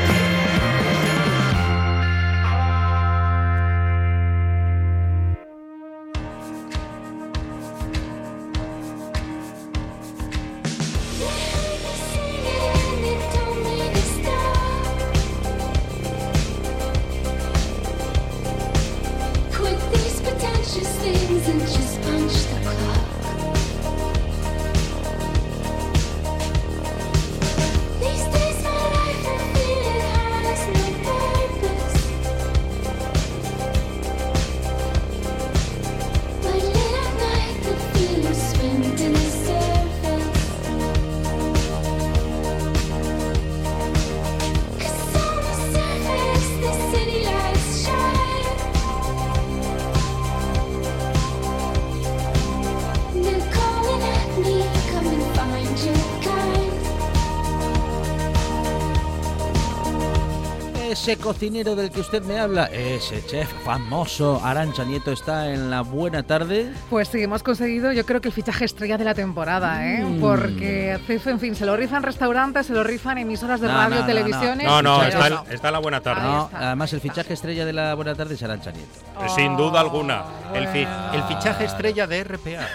Cocinero del que usted me habla, ese chef famoso Arancha Nieto está en la buena tarde. Pues sí, hemos conseguido, yo creo que el fichaje estrella de la temporada, ¿eh? Mm. Porque en fin, se lo rifan restaurantes, se lo rifan emisoras de radio, televisiones. No, no, está, en la buena tarde. además el fichaje estrella de la buena tarde es Arancha Nieto. Sin duda alguna. El, el, fichaje estrella de RPA.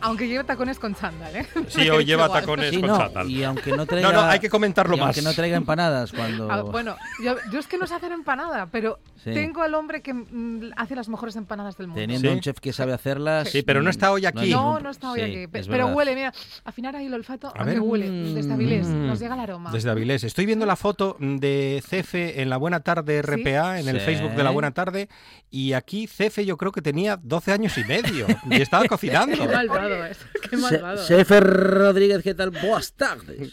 Aunque lleva tacones con chándal, ¿eh? Sí, hoy [laughs] lleva tacones con chándal. Y aunque no traiga. No, no, hay que comentarlo más. Aunque no traiga empanadas cuando. Ah, bueno, yo, yo es que no sé hacer empanada, pero tengo al hombre que mm, hace las mejores empanadas del mundo. Teniendo un chef que sabe hacerlas. Sí, pero no está hoy aquí. No, no está hoy aquí. Pero huele, mira, afinar ahí el olfato, a, que huele. Desde Avilés, mm. nos llega el aroma. Desde Avilés. Estoy viendo la foto de Cefe en la Buena Tarde RPA, en el Facebook de la Buena Tarde, y aquí Cefe yo creo que tenía 12 años y medio y estaba [laughs] cocinando. Qué malvado [laughs] es. Qué malvado. Cefe Rodríguez, ¿qué tal? Buenas tardes.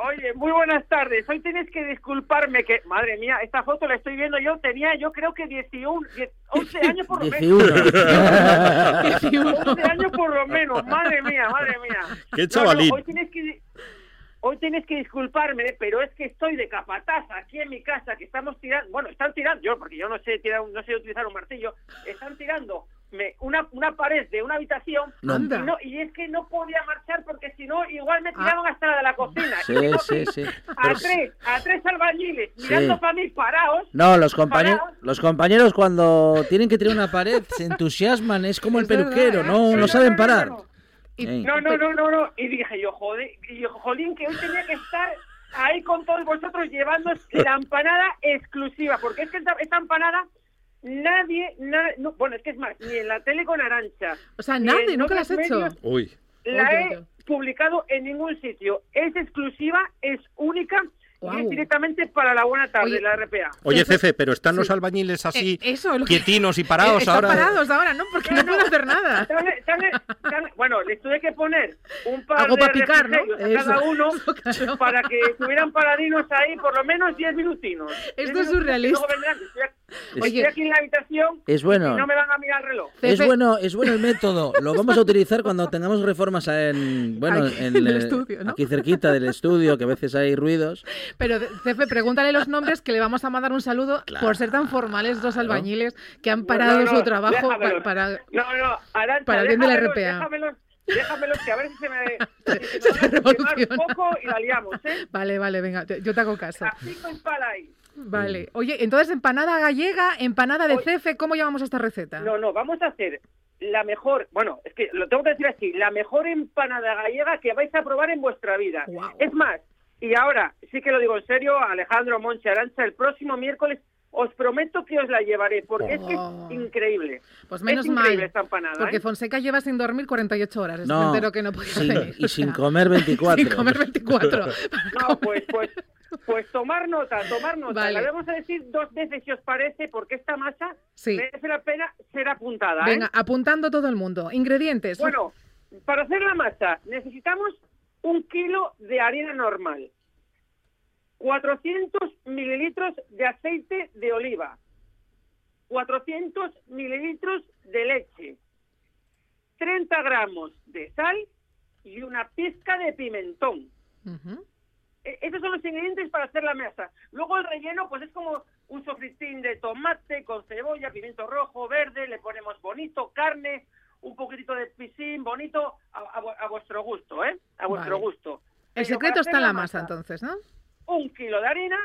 Oye, muy buenas tardes. Hoy tienes que disculparme que, madre mía, esta foto la estoy viendo yo, tenía yo creo que 11, 11 años por lo menos. 11 [laughs] años por lo menos, madre mía, madre mía. Qué chavalín. hoy tienes que hoy tienes que disculparme, pero es que estoy de capataz aquí en mi casa, que estamos tirando, bueno, están tirando, yo, porque yo no sé tirar, no sé utilizar un martillo, están tirando una, una pared de una habitación y, no, y es que no podía marchar porque si no igual me tiraban ah. hasta la de la cocina. Sí, sí, sí. A tres, a tres albañiles mirando para mí parados. No, los compañeros, los compañeros cuando tienen que tirar una pared se entusiasman, es como el peluquero, no, no saben parar. No, no, no, no, no. Y dije yo, joder, y yo, jolín, que hoy tenía que estar ahí con todos vosotros llevando la empanada exclusiva, porque es que esta empanada nadie, bueno, es que es más, ni en la tele con Arancha. O sea, nadie, nunca la has hecho. Uy. La he publicado en ningún sitio. Es exclusiva, es única es directamente para la buena tarde, la RPA. Oye, Cefe, pero están los albañiles así, eh, quietinos y [laughs] parados están ahora. parados ahora, ¿no? Porque no, puedo hacer nada. [laughs] bueno, les tuve que poner un par de para picar, a cada uno [laughs] para que estuvieran paradinos ahí por lo menos 10 minutinos. Esto es surrealista. Estoy aquí en la habitación es bueno. y no me van a mirar el reloj. Es bueno, es bueno el método. Lo vamos a utilizar cuando tengamos reformas en, bueno, Aquí, en en el estudio, ¿no? aquí cerquita del estudio, que a veces hay ruidos. Pero, Cefe, pregúntale los nombres que le vamos a mandar un saludo por ser tan formales dos albañiles que han parado No, no, su trabajo para... No, no, Arantxa, Para el bien de la RPA. Déjamelos, déjamelos, que a ver si se me, si [laughs] Se se me revoluciona. un poco y la liamos, ¿eh? Vale, vale, venga, yo te hago caso. Así con pala ahí. Vale. Oye, entonces empanada gallega, empanada de Oye. cefe, ¿cómo llamamos esta receta? No, no, vamos a hacer la mejor, bueno, es que lo tengo que decir así, la mejor empanada gallega que vais a probar en vuestra vida. Es más, y ahora sí que lo digo en serio, Alejandro Monche Arancha, el próximo miércoles os prometo que os la llevaré, porque es que Oh. es increíble. Pues menos es increíble mal, esta empanada. Porque ¿eh? Fonseca lleva sin dormir 48 horas. Es No, entero que no podía sin- venir. y o sin comer 24. [laughs] Sin comer 24. [laughs] No, pues, pues, pues tomar nota, tomar nota. Vale. La vamos a decir dos veces si os parece, porque esta masa Sí. merece la pena ser apuntada. ¿eh? Venga, apuntando todo el mundo. Ingredientes. Bueno, para hacer la masa necesitamos un kilo de harina normal, 400 mililitros de aceite de oliva, 400 mililitros de leche, 30 gramos de sal y una pizca de pimentón. Esos son los ingredientes para hacer la masa. Luego el relleno, pues es como un sofritín de tomate con cebolla, pimiento rojo, verde, le ponemos bonito, carne, un poquitito de piscín, bonito, a, a vu- a vuestro gusto, ¿eh? A vuestro Vale. gusto. El Pero secreto está en la masa, entonces, ¿no? Un kilo de harina,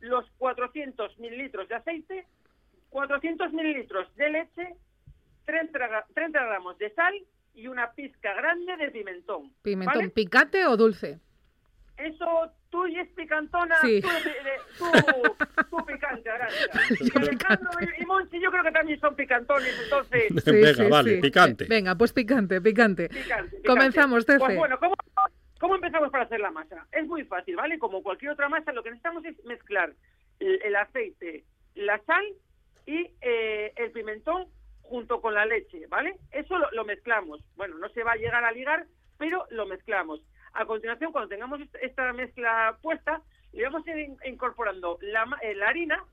los 400 mililitros de aceite, 400 mililitros de leche, 30, gra- 30 gramos de sal y una pizca grande de pimentón. Pimentón, ¿vale? ¿picante o dulce? Eso tú y es picantona, Sí. tú, tú- tú picante, Arantxa. [laughs] Y Alejandro y, Monchi yo creo que también son picantones, entonces [laughs] Sí, Venga, sí, vale, sí. picante. Venga, pues picante, picante. picante. picante. Comenzamos, Cefe. Pues bueno, ¿cómo, ¿cómo empezamos para hacer la masa? Es muy fácil, ¿vale? Como cualquier otra masa, lo que necesitamos es mezclar el, el aceite, la sal y eh, el pimentón junto con la leche, ¿vale? Eso lo, lo mezclamos. Bueno, no se va a llegar a ligar, pero lo mezclamos. A continuación, cuando tengamos est- esta mezcla puesta, le vamos a ir in- incorporando la, eh, la harina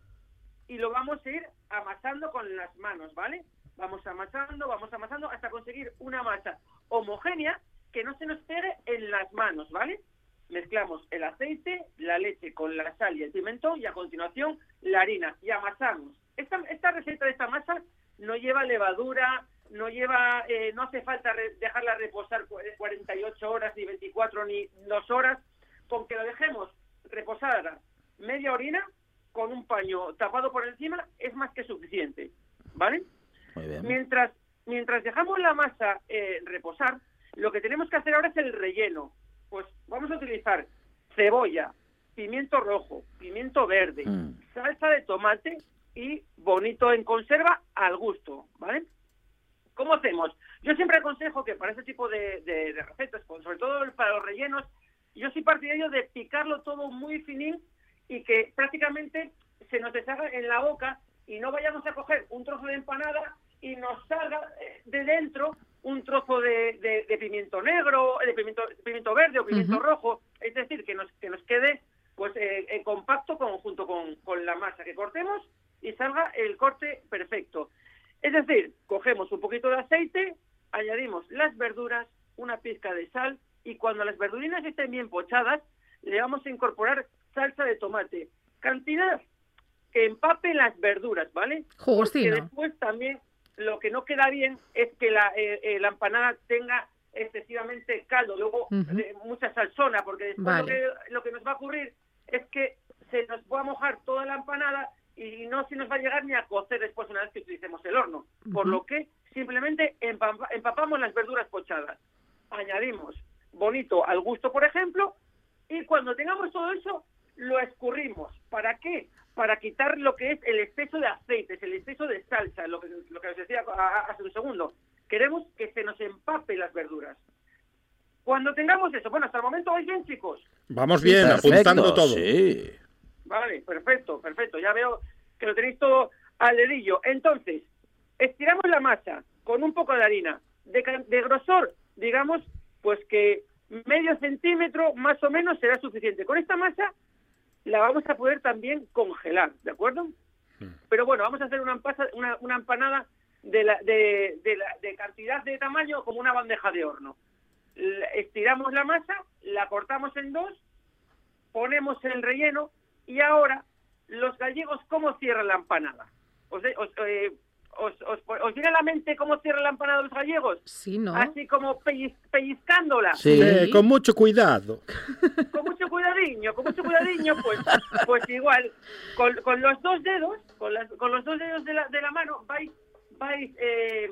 y lo vamos a ir amasando con las manos, ¿vale? Vamos amasando, vamos amasando hasta conseguir una masa homogénea que no se nos pegue en las manos, ¿vale? Mezclamos el aceite, la leche con la sal y el pimentón y a continuación la harina y amasamos. Esta, esta receta de esta masa no lleva levadura, no lleva, eh, no hace falta re- dejarla reposar cu- 48 horas, ni 24, ni 2 horas. Con que lo dejemos reposar media orina con un paño tapado por encima es más que suficiente, ¿vale? Muy bien. Mientras, mientras dejamos la masa eh, reposar, lo que tenemos que hacer ahora es el relleno. Pues vamos a utilizar cebolla, pimiento rojo, pimiento verde, Mm. salsa de tomate y bonito en conserva al gusto, ¿vale? ¿Cómo hacemos? Yo siempre aconsejo que para este tipo de, de- de recetas, sobre todo para los rellenos, yo soy partidario de picarlo todo muy finín y que prácticamente se nos deshaga en la boca y no vayamos a coger un trozo de empanada y nos salga eh, de dentro un trozo de, de- de pimiento negro, de pimiento, pimiento verde o pimiento rojo, es decir, que nos, que nos quede pues eh, compacto con, junto con, con la masa, que cortemos y salga el corte perfecto. Es decir, cogemos un poquito de aceite, añadimos las verduras, una pizca de sal y cuando las verdurinas estén bien pochadas, le vamos a incorporar salsa de tomate. Cantidad que empape las verduras, ¿vale? Porque Jugosino. después también lo que no queda bien es que la, eh, eh, la empanada tenga excesivamente caldo, luego eh, mucha salsona, porque después lo, que, lo que nos va a ocurrir es que se nos va a mojar toda la empanada y no se nos va a llegar ni a cocer después una vez que utilicemos el horno. Por lo que simplemente empapa- empapamos las verduras pochadas. Añadimos bonito al gusto, por ejemplo, y cuando tengamos todo eso, lo escurrimos. ¿Para qué? Para quitar lo que es el exceso de aceites, el exceso de salsa, lo que, lo que os decía hace un segundo. Queremos que se nos empape las verduras. Cuando tengamos eso, bueno, hasta el momento vais bien, chicos. Vamos bien, Perfecto, apuntando todo. Sí. Vale, perfecto, perfecto. Ya veo que lo tenéis todo al dedillo. Entonces, estiramos la masa con un poco de harina. De, de grosor, digamos, pues que medio centímetro más o menos será suficiente. Con esta masa la vamos a poder también congelar, ¿de acuerdo? Pero bueno, vamos a hacer una, una, una empanada de, la, de, de, la, de cantidad de tamaño como una bandeja de horno. Estiramos la masa, la cortamos en dos, ponemos el relleno y ahora los gallegos cómo cierran la empanada. Os, os, eh, os, os, viene a la mente cómo cierran la empanada los gallegos? Sí, ¿no? Así como pellizcándola. Sí, con mucho cuidado. [laughs] Con mucho cuidadiño, con mucho cuidadiño, pues, pues igual, con, con los dos dedos, con, las, con los dos dedos de la, de la mano, vais, vais, eh,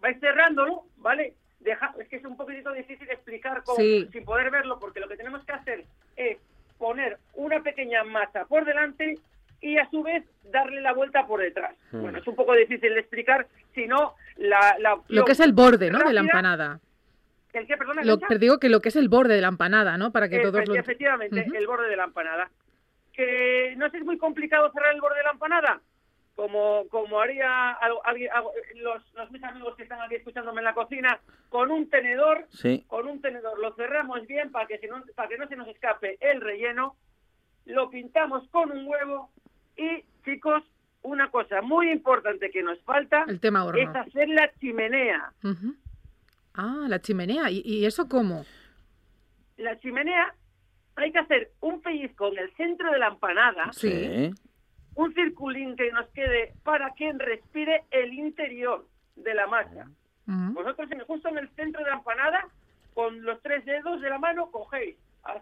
vais cerrándolo, ¿vale? Deja, es que es un poquitito difícil explicar sin poder verlo, porque lo que tenemos que hacer es poner una pequeña masa por delante y a su vez darle la vuelta por detrás. Hmm. Bueno, es un poco difícil de explicar, sino la, lo que es el borde, ¿no? de la empanada. ¿El qué, perdona? Lo, pero digo que lo que es el borde de la empanada, ¿no? Para que todos lo... Efectivamente, el borde de la empanada. Que no es muy complicado cerrar el borde de la empanada, como, como haría alguien, los, los, mis amigos que están aquí escuchándome en la cocina, con un tenedor, con un tenedor lo cerramos bien para que, no, para que no se nos escape el relleno, lo pintamos con un huevo y, chicos, una cosa muy importante que nos falta el tema es hacer la chimenea. Ah, la chimenea. ¿Y, eso cómo? La chimenea hay que hacer un pellizco en el centro de la empanada. Sí un circulín que nos quede para que respire el interior de la masa. Vosotros justo en el centro de la empanada, con los tres dedos de la mano, cogéis,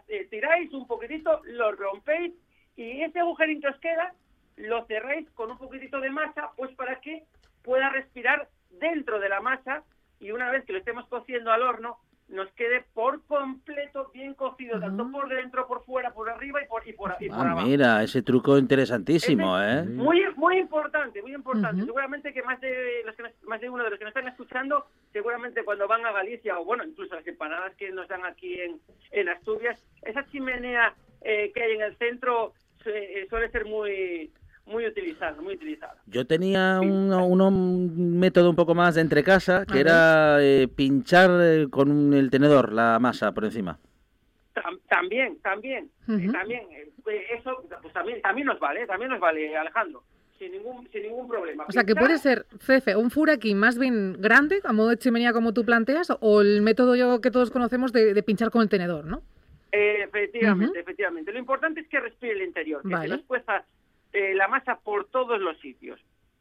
eh, tiráis un poquitito, lo rompéis y ese agujerín que os queda lo cerráis con un poquitito de masa, pues para que pueda respirar dentro de la masa y una vez que lo estemos cociendo al horno, nos quede por completo bien cocido, tanto por dentro, por fuera, por arriba y por, y por, y ah, Mira, ese truco interesantísimo, ¿eh? Muy, muy importante, muy importante. Seguramente que más de, los que más de uno de los que nos están escuchando, seguramente cuando van a Galicia, o bueno, incluso las empanadas que nos dan aquí en, en Asturias, esa chimenea eh, que hay en el centro eh, suele ser muy muy utilizado, muy utilizado. Yo tenía un, método un poco más de entre casa, que era eh, pinchar eh, con el tenedor la masa por encima. también, también, eh, también, eso pues también, también nos vale, también nos vale, Alejandro. Sin ningún, sin ningún problema. O sea, que puede ser, Cefe, un furaki más bien grande, a modo de chimenea como tú planteas, o el método yo que todos conocemos de, pinchar con el tenedor, ¿no? efectivamente, efectivamente. Lo importante es que respire el interior, que se nos cuesta eh, la masa por todos los sitios.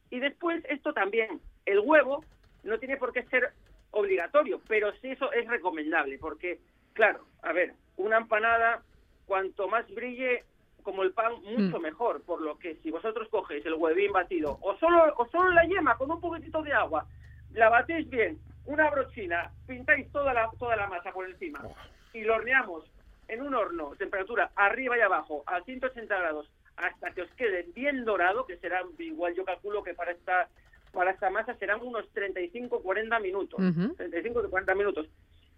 Y después, esto también, el huevo no tiene por qué ser obligatorio, pero sí eso es recomendable, porque, claro, a ver, una empanada, cuanto más brille como el pan, mucho mm. mejor, por lo que si vosotros cogéis el huevín batido, o solo, o solo la yema con un poquitito de agua, la batéis bien, una brochina, pintáis toda la, toda la masa por encima, y lo horneamos en un horno, temperatura arriba y abajo, a 180 grados, hasta que os quede bien dorado, que será igual yo calculo que para esta para esta masa serán unos 35-40 minutos. 35-40 minutos.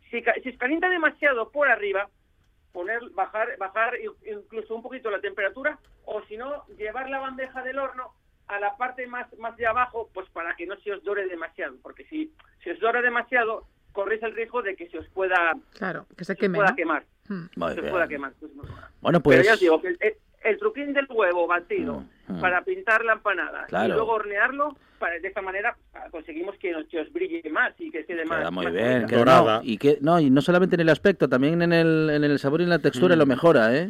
Si, si se calienta demasiado por arriba, poner bajar bajar incluso un poquito la temperatura o si no llevar la bandeja del horno a la parte más más de abajo pues para que no se os dore demasiado porque si si os dora demasiado corréis el riesgo de que se os pueda claro que se, queme, pueda quemar hmm. se pueda quemar pues, bueno pues Pero ya os digo que el truquín del huevo batido mm, mm. para pintar la empanada y luego hornearlo, para, de esta manera ah, conseguimos que, os brille más y que quede más. muy bien, no, y que no y no solamente en el aspecto, también en el, en el sabor y en la textura lo mm. mejora, ¿eh?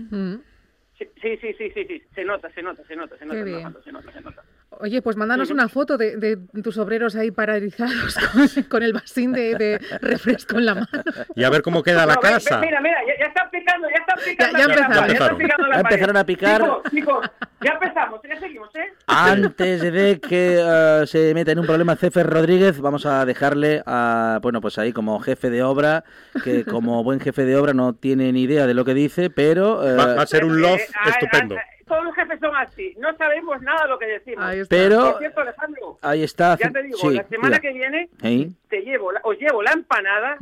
Sí, sí, sí, sí, sí, se nota, se nota, se nota, se nota, se nota, se nota. Oye, pues mándanos una foto de, tus obreros ahí paralizados [laughs] con, el vasín de, refresco en la mano. Y a ver cómo queda la casa. Mira, mira, ya, están picando, ya están picando. Ya, empezaron. Ya, empezaron a picar. Chicos, ya empezamos, ya seguimos, ¿eh? Antes de que uh, se meta en un problema Cefer Rodríguez, vamos a dejarle a, bueno, pues ahí como jefe de obra, que como buen jefe de obra no tiene ni idea de lo que dice, pero... Uh, va, a ser un love eh, estupendo todos los jefes son así, no sabemos nada de lo que decimos. Pero cierto, Alejandro, ahí está. Ya te digo, la semana que viene te llevo, os llevo la empanada,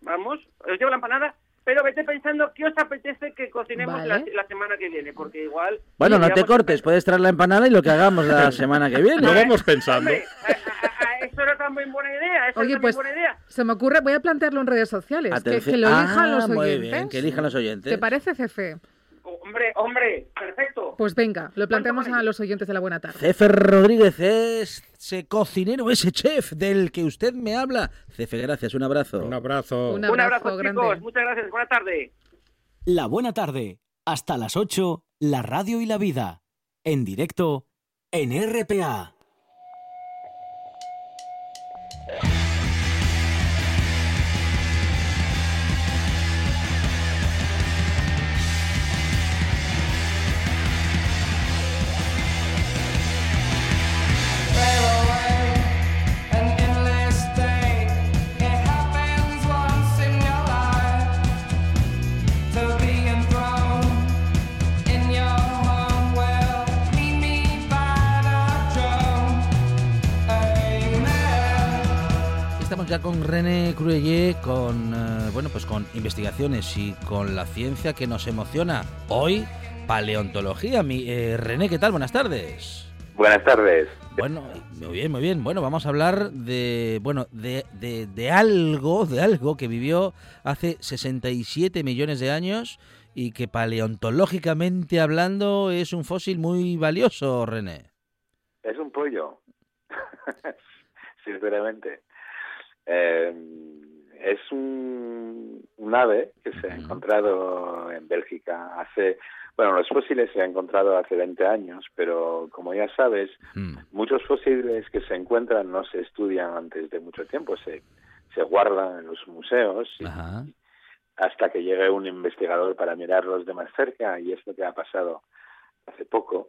vamos, os llevo la empanada, pero vete pensando qué os apetece que cocinemos la, semana que viene, porque igual... Bueno, no te cortes, puedes traer la empanada y lo que hagamos la [laughs] semana que viene. Lo vamos pensando. eso era también buena idea. Eso Oye, pues buena idea. se me ocurre, voy a plantearlo en redes sociales, que, lo elijan ah, los oyentes. Muy bien, que elijan los oyentes. ¿Te parece, jefe? Hombre, hombre, perfecto. Pues venga, lo planteamos a los oyentes de la buena tarde. Cefe Rodríguez es ese cocinero, ese chef del que usted me habla. Cefe, gracias, un abrazo. Un abrazo. Un Un abrazo, abrazo, grande. chicos. Muchas gracias. Buena tarde. La buena tarde. Hasta las 8, la radio y la vida. En directo en RPA. Estamos ya con René Cruelle, con eh, bueno, pues con investigaciones y con la ciencia que nos emociona. Hoy, paleontología. Mi, eh, René, ¿qué tal? Buenas tardes. Buenas tardes. Bueno, muy bien, muy bien. Bueno, vamos a hablar de bueno, de, de, de algo, de algo que vivió hace 67 millones de años y que paleontológicamente hablando es un fósil muy valioso, René. Es un pollo, [laughs] sinceramente. Eh, es un, un ave que se ha encontrado en Bélgica hace... Bueno, los fósiles se han encontrado hace 20 años, pero como ya sabes, Mm, muchos fósiles que se encuentran no se estudian antes de mucho tiempo, se, se guardan en los museos y- hasta que llegue un investigador para mirarlos de más cerca y es lo que ha pasado hace poco.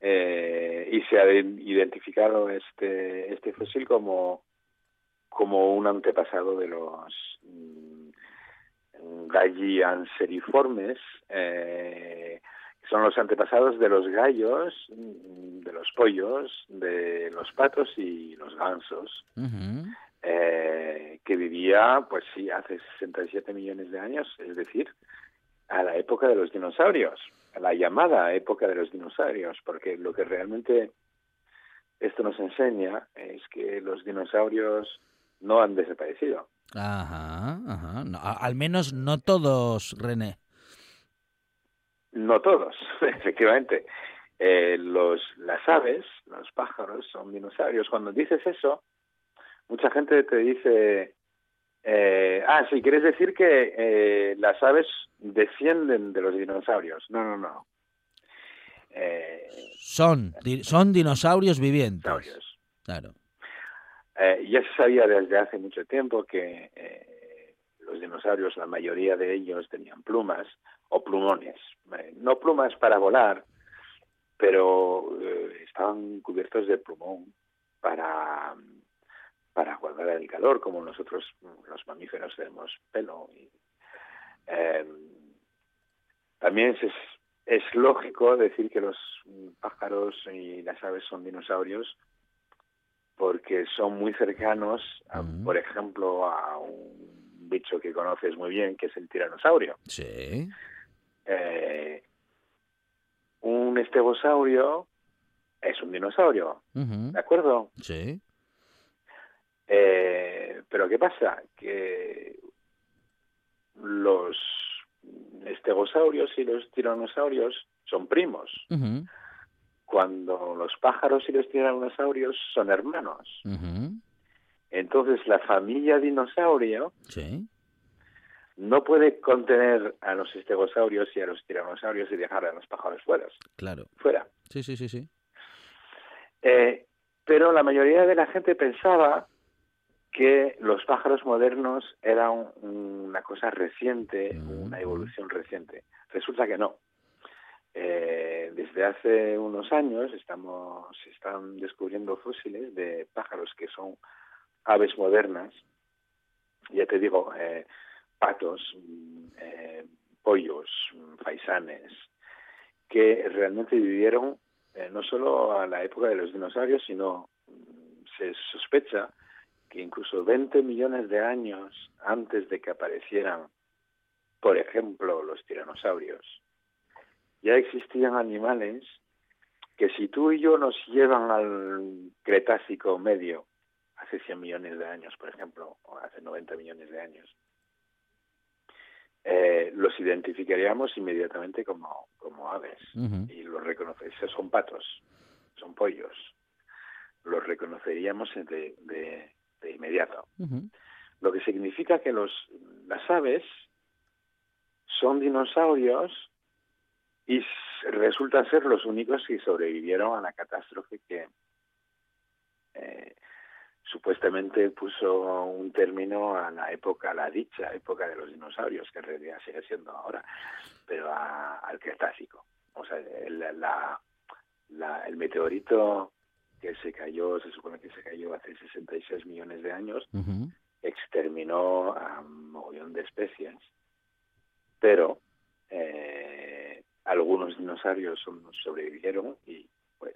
Eh, y se ha de- identificado este este fósil como como un antepasado de los mm, gallianseriformes eh, que son los antepasados de los gallos mm, de los pollos de los patos y los gansos eh, que vivía, pues sí, hace 67 millones de años, es decir, a la época de los dinosaurios, a la llamada época de los dinosaurios, porque lo que realmente esto nos enseña es que los dinosaurios no han desaparecido. Ajá, ajá. No, al menos no todos, René. No todos, [laughs] efectivamente. Eh, los, las aves, los pájaros, son dinosaurios. Cuando dices eso, mucha gente te dice, eh, ah, sí, quieres decir que eh, las aves descienden de los dinosaurios. No, no, no. Eh, Son, di- son dinosaurios vivientes. dinosaurios. Claro. Eh, ya se sabía desde hace mucho tiempo que eh, los dinosaurios, la mayoría de ellos tenían plumas o plumones. Eh, no plumas para volar, pero estaban cubiertos de plumón para, guardar el calor, como nosotros los mamíferos tenemos pelo. Eh, también es lógico decir que los pájaros y las aves son dinosaurios porque son muy cercanos, a, Ujú. por ejemplo, a un bicho que conoces muy bien, que es el tiranosaurio. Sí. Eh, un estegosaurio es un dinosaurio. ¿de acuerdo? Sí. Eh, pero ¿qué pasa? Que los estegosaurios y los tiranosaurios son primos. Cuando los pájaros y los tiranosaurios son hermanos. Entonces la familia dinosaurio Sí. no puede contener a los estegosaurios y a los tiranosaurios y dejar a los pájaros fuera. Claro. fuera. Sí, sí, sí, sí. Eh, pero la mayoría de la gente pensaba que los pájaros modernos eran una cosa reciente, una evolución reciente. Resulta que no. Eh, desde hace unos años estamos se están descubriendo fósiles de pájaros que son aves modernas. Ya te digo, eh, patos, mm, eh, pollos, mm, faisanes, que realmente vivieron no solo a la época de los dinosaurios, sino mm, se sospecha que incluso 20 millones de años antes de que aparecieran, por ejemplo, los tiranosaurios, ya existían animales que si tú y yo nos llevan al Cretácico medio, hace 100 millones de años, por ejemplo, o hace 90 millones de años, eh, los identificaríamos inmediatamente como, como aves. Y los reconoceríamos, son patos, son pollos, los reconoceríamos de, de- de inmediato. Lo que significa que los, las aves son dinosaurios y s- resulta ser los únicos que sobrevivieron a la catástrofe que eh, supuestamente puso un término a la época, a la dicha época de los dinosaurios, que en realidad sigue siendo ahora, pero a- al Cretácico. O sea, el, la- la- el meteorito que se cayó, se supone que se cayó hace 66 millones de años, exterminó a un mogollón de especies, pero eh, algunos dinosaurios sobrevivieron y pues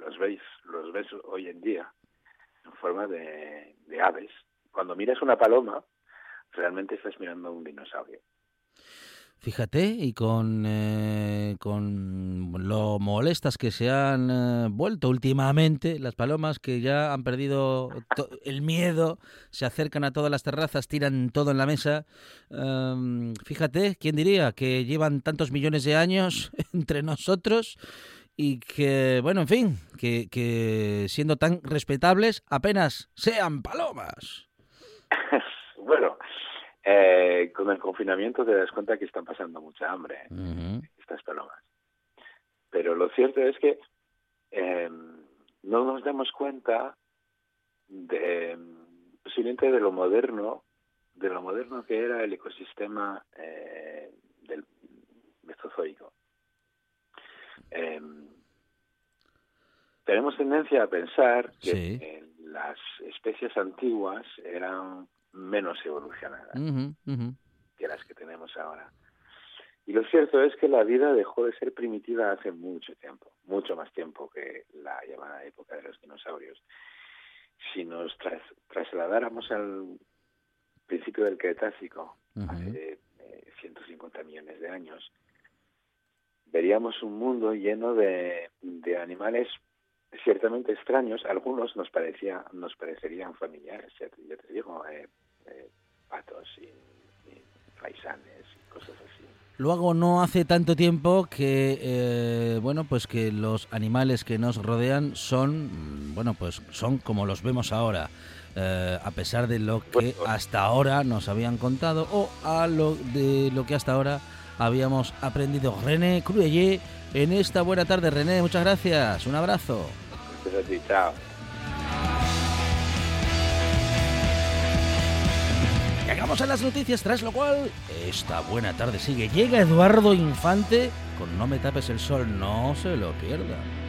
los veis, los ves hoy en día en forma de, de aves. Cuando miras una paloma, realmente estás mirando a un dinosaurio. Fíjate, y con, eh, con lo molestas que se han eh, vuelto últimamente, las palomas que ya han perdido el miedo, se acercan a todas las terrazas, tiran todo en la mesa. Em, fíjate, ¿quién diría que llevan tantos millones de años [laughs] entre nosotros y que, bueno, en fin, que, que siendo tan respetables apenas sean palomas? [laughs] bueno, eh, con el confinamiento te das cuenta que están pasando mucha hambre. ¿eh? Estas palomas. Pero lo cierto es que eh, no nos damos cuenta de posiblemente de lo moderno, de lo moderno que era el ecosistema eh, del Mesozoico. Eh, tenemos tendencia a pensar que Sí. las especies antiguas eran menos ujú. que las que tenemos ahora. Y lo cierto es que la vida dejó de ser primitiva hace mucho tiempo, mucho más tiempo que la llamada época de los dinosaurios. Si nos tras- trasladáramos al principio del Cretácico, hace eh, 150 millones de años, veríamos un mundo lleno de, de animales ciertamente extraños. Algunos nos parecía, nos parecerían familiares, ya te, ya te digo, eh, eh, patos y, y faisanes y cosas así. Luego no hace tanto tiempo que eh, bueno pues que los animales que nos rodean son mm, bueno pues son como los vemos ahora eh, a pesar de lo que hasta ahora nos habían contado o a lo de lo que hasta ahora habíamos aprendido. René Cruelle en esta buena tarde. René muchas gracias. Un abrazo. Chao. Llegamos a las noticias, tras lo cual esta buena tarde sigue. Llega Eduardo Infante con No me tapes el sol, no se lo pierdan.